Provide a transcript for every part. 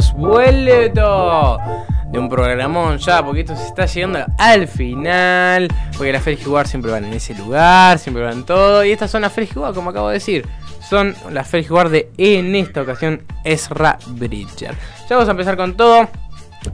hemos vuelto de un programón ya, porque esto se está llegando al final, porque las Fergie War siempre van en ese lugar, siempre van todo, y estas son las Fergie War, como acabo de decir, son las Fergie War de, en esta ocasión, Ezra Bridger. Ya vamos a empezar con todo.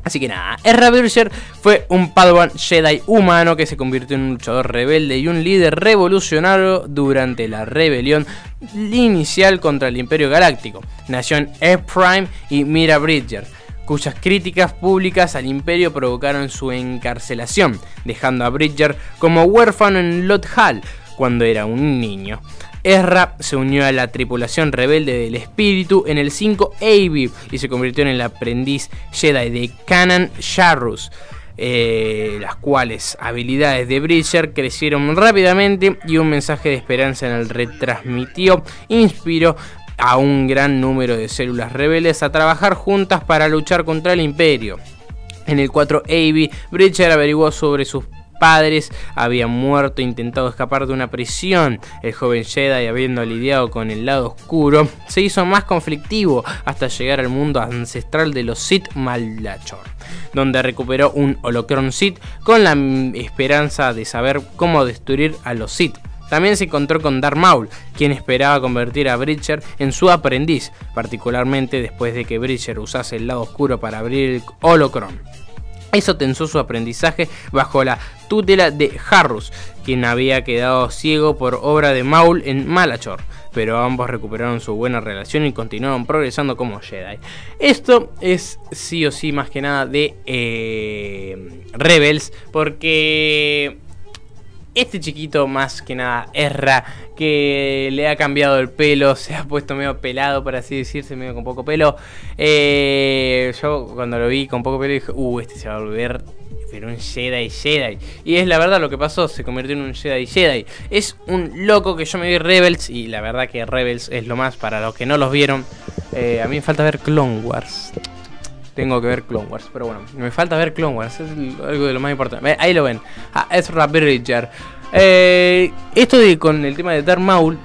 Así que nada, Ezra Bridger fue un Padawan Jedi humano que se convirtió en un luchador rebelde y un líder revolucionario durante la rebelión inicial contra el Imperio Galáctico. Nació en E-Prime y Mira Bridger, cuyas críticas públicas al Imperio provocaron su encarcelación, dejando a Bridger como huérfano en Lot Hall cuando era un niño. Ezra se unió a la tripulación rebelde del espíritu en el 5 AB y se convirtió en el aprendiz Jedi de Kanan Jarrus. Eh, las cuales habilidades de Bridger crecieron rápidamente y un mensaje de esperanza en el retransmitió inspiró a un gran número de células rebeldes a trabajar juntas para luchar contra el imperio. En el 4 AB, Bridger averiguó sobre sus padres habían muerto intentado escapar de una prisión. El joven Jedi, habiendo lidiado con el lado oscuro, se hizo más conflictivo hasta llegar al mundo ancestral de los Sith Malachor, donde recuperó un holocron Sith con la esperanza de saber cómo destruir a los Sith. También se encontró con Darth Maul, quien esperaba convertir a Bridger en su aprendiz, particularmente después de que Bridger usase el lado oscuro para abrir el holocron. Eso tensó su aprendizaje bajo la tutela de Harrus, quien había quedado ciego por obra de Maul en Malachor, pero ambos recuperaron su buena relación y continuaron progresando como Jedi. Esto es sí o sí más que nada de eh, Rebels, porque este chiquito más que nada erra, que le ha cambiado el pelo, se ha puesto medio pelado, por así decirse, medio con poco pelo. Eh, yo cuando lo vi con poco pelo dije, uh, este se va a volver pero un Jedi Jedi. Y es la verdad lo que pasó, se convirtió en un Jedi Jedi. Es un loco que yo me vi Rebels y la verdad que Rebels es lo más para los que no los vieron. Eh, a mí me falta ver Clone Wars tengo que ver Clone Wars. Pero bueno, me falta ver Clone Wars, es algo de lo más importante. Ahí lo ven, a Ezra Bridger. Eh, esto con el tema de Darth Maul,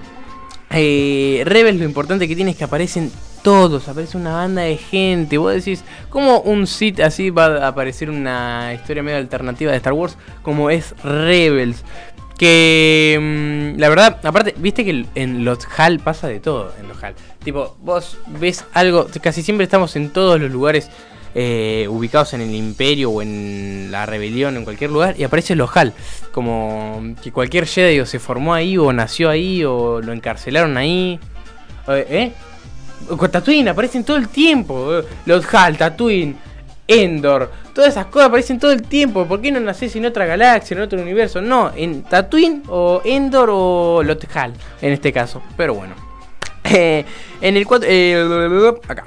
eh, Rebels lo importante que tiene es que aparecen todos, aparece una banda de gente. Vos decís, ¿cómo un Sith así va a aparecer una historia medio alternativa de Star Wars como es Rebels? Que mm, la verdad, aparte, viste que en los HAL pasa de todo en los HAL. Tipo, vos ves algo, casi siempre estamos en todos los lugares eh, ubicados en el imperio o en la rebelión, en cualquier lugar, y aparece los HAL. Como que cualquier Jedi o se formó ahí, o nació ahí, o lo encarcelaron ahí. ¿Eh? Con Tatooine aparecen todo el tiempo. Eh, los HAL, Tatooine. Endor, todas esas cosas aparecen todo el tiempo. ¿Por qué no nacés en otra galaxia, en otro universo? No, en Tatooine o Endor o Lothal, en este caso. Pero bueno. en el 4. Eh, acá.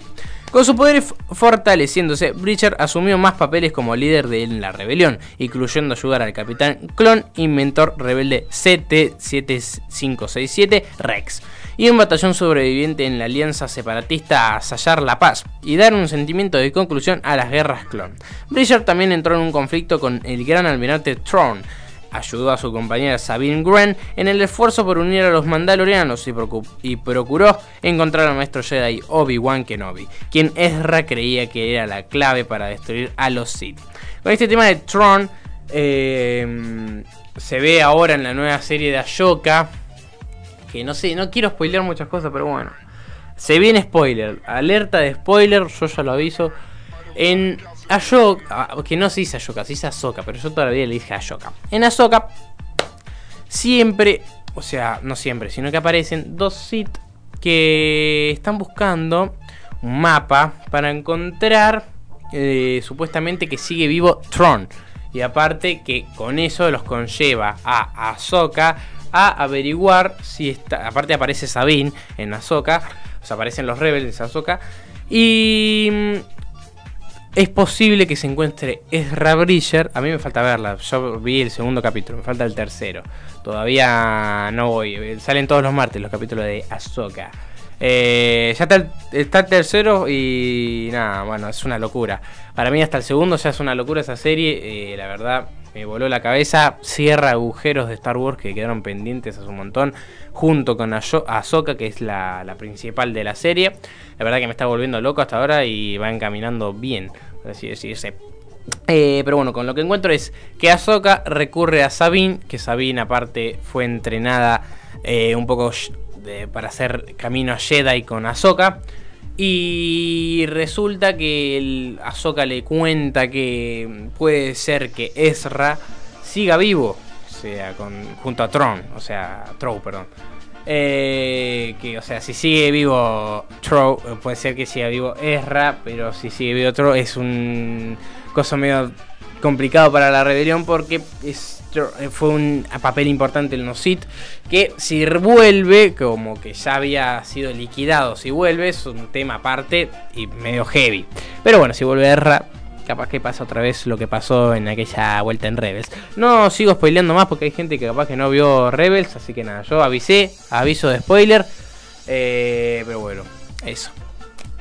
Con sus poderes fortaleciéndose, Bridger asumió más papeles como líder de la rebelión, incluyendo ayudar al capitán clon inventor rebelde CT-7567 Rex y un batallón sobreviviente en la alianza separatista a sellar la paz y dar un sentimiento de conclusión a las guerras clon. Bridger también entró en un conflicto con el gran almirante Throne, ayudó a su compañera Sabine Wren en el esfuerzo por unir a los Mandalorianos y, procuró encontrar al maestro Jedi Obi-Wan Kenobi, quien Ezra creía que era la clave para destruir a los Sith. Con este tema de Tron eh, se ve ahora en la nueva serie de Ashoka, que no sé, no quiero spoilear muchas cosas, pero bueno. Se viene spoiler, alerta de spoiler, yo ya lo aviso. En Ashoka, ah, que no se dice Ashoka, se dice Ahsoka, pero yo todavía le dije Ashoka. En Ahsoka, siempre, o sea, no siempre, sino que aparecen dos Sith que están buscando un mapa para encontrar eh, supuestamente que sigue vivo Tron. Y aparte que con eso los conlleva a Ahsoka a averiguar si está. Aparte aparece Sabine en Ahsoka. O sea, aparecen los rebeldes de Ahsoka. Y mm, es posible que se encuentre Ezra Bridger. A mí me falta verla. Yo vi el segundo capítulo, me falta el tercero. Todavía no voy. Salen todos los martes los capítulos de Ahsoka. Eh, ya está el, tercero y nada, bueno, es una locura. Para mí hasta el segundo ya es una locura esa serie. Eh, la verdad, me voló la cabeza. Cierra agujeros de Star Wars que quedaron pendientes hace un montón. Junto con Ahsoka, que es la, principal de la serie. La verdad que me está volviendo loco hasta ahora y va encaminando bien, por así decirse. Eh, pero bueno, con lo que encuentro es que Ahsoka recurre a Sabine, que Sabine aparte fue entrenada eh, un poco para hacer camino a Jedi con Ahsoka. Y resulta que el Ahsoka le cuenta que puede ser que Ezra siga vivo, o sea, con, junto a Tron, o sea, Trow, perdón. Eh, que, o sea, si sigue vivo Trow, puede ser que siga vivo Ezra, pero si sigue vivo Trow es un cosa medio complicado para la rebelión porque es, fue un papel importante en los Sith que si vuelve como que ya había sido liquidado si vuelve es un tema aparte y medio heavy. Pero bueno si vuelve Erra capaz que pasa otra vez lo que pasó en aquella vuelta en Rebels. No sigo spoileando más porque hay gente que capaz que no vio Rebels así que nada yo avisé aviso de spoiler. Eh, pero bueno eso.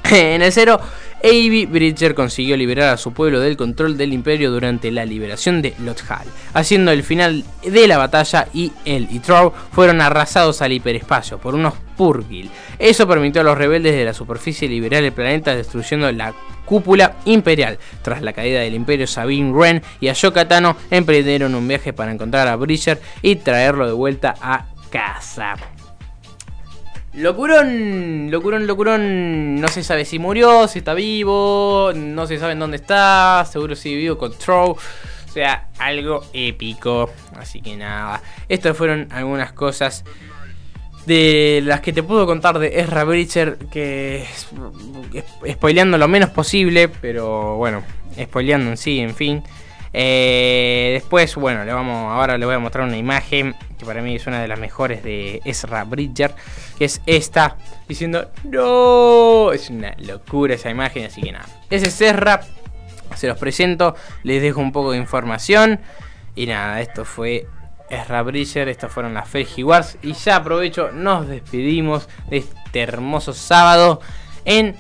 En el cero Avi Bridger consiguió liberar a su pueblo del control del imperio durante la liberación de Lothal, haciendo el final de la batalla y él y Trow fueron arrasados al hiperespacio por unos Purgil. Eso permitió a los rebeldes de la superficie liberar el planeta destruyendo la cúpula imperial. Tras la caída del imperio, Sabine Wren y Ashoka Tano emprendieron un viaje para encontrar a Bridger y traerlo de vuelta a casa. Locurón, locurón, locurón. No se sabe si murió, si está vivo, no se sabe en dónde está. Seguro si vivo con Trow. O sea, algo épico. Así que nada. Estas fueron algunas cosas de las que te puedo contar de Ezra Bridger. Que spoileando lo menos posible. Pero bueno, spoileando en sí, en fin. Eh, después, bueno, le vamos, ahora le voy a mostrar una imagen que para mí es una de las mejores de Ezra Bridger, que es esta, diciendo, no, es una locura esa imagen, así que nada. Ese es Ezra, se los presento, les dejo un poco de información y nada, esto fue Ezra Bridger, estas fueron las Fergie Wars y ya aprovecho, nos despedimos de este hermoso sábado en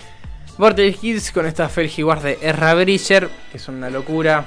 Vortex Kids con esta Fergie Wars de Ezra Bridger, que es una locura.